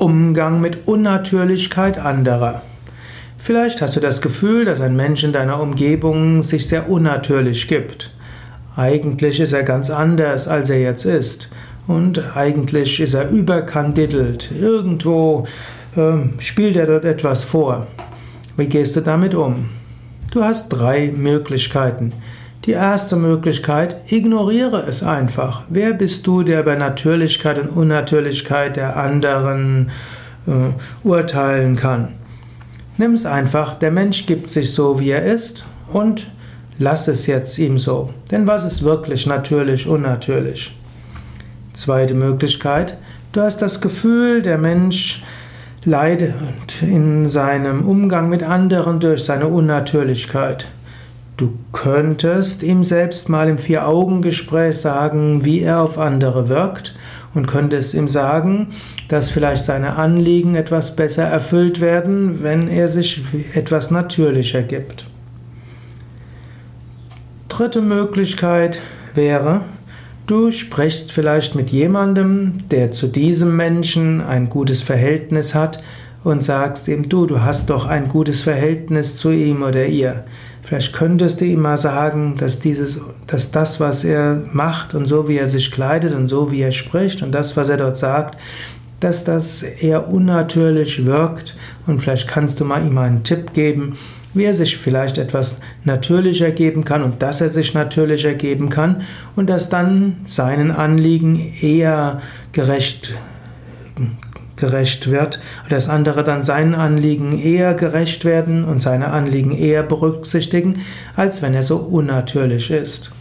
Umgang mit Unnatürlichkeit anderer. Vielleicht hast du das Gefühl, dass ein Mensch in deiner Umgebung sich sehr unnatürlich gibt. Eigentlich ist er ganz anders, als er jetzt ist. Und eigentlich ist er überkandidelt. Irgendwo äh, spielt er dort etwas vor. Wie gehst du damit um? Du hast drei Möglichkeiten. Die erste Möglichkeit, ignoriere es einfach. Wer bist du, der über Natürlichkeit und Unnatürlichkeit der anderen äh, urteilen kann? Nimm es einfach, der Mensch gibt sich so, wie er ist und lass es jetzt ihm so. Denn was ist wirklich natürlich, unnatürlich? Zweite Möglichkeit, du hast das Gefühl, der Mensch leidet in seinem Umgang mit anderen durch seine Unnatürlichkeit. Du könntest ihm selbst mal im Vier-Augen-Gespräch sagen, wie er auf andere wirkt und könntest ihm sagen, dass vielleicht seine Anliegen etwas besser erfüllt werden, wenn er sich etwas natürlicher gibt. Dritte Möglichkeit wäre, du sprichst vielleicht mit jemandem, der zu diesem Menschen ein gutes Verhältnis hat und sagst ihm, du, du hast doch ein gutes Verhältnis zu ihm oder ihr. Vielleicht könntest du ihm mal sagen, dass, dieses, dass das, was er macht und so wie er sich kleidet und so wie er spricht und das, was er dort sagt, dass das eher unnatürlich wirkt. Und vielleicht kannst du mal ihm einen Tipp geben, wie er sich vielleicht etwas natürlicher geben kann und dass er sich natürlicher geben kann und dass dann seinen Anliegen eher gerecht gerecht wird, dass andere dann seinen Anliegen eher gerecht werden und seine Anliegen eher berücksichtigen, als wenn er so unnatürlich ist.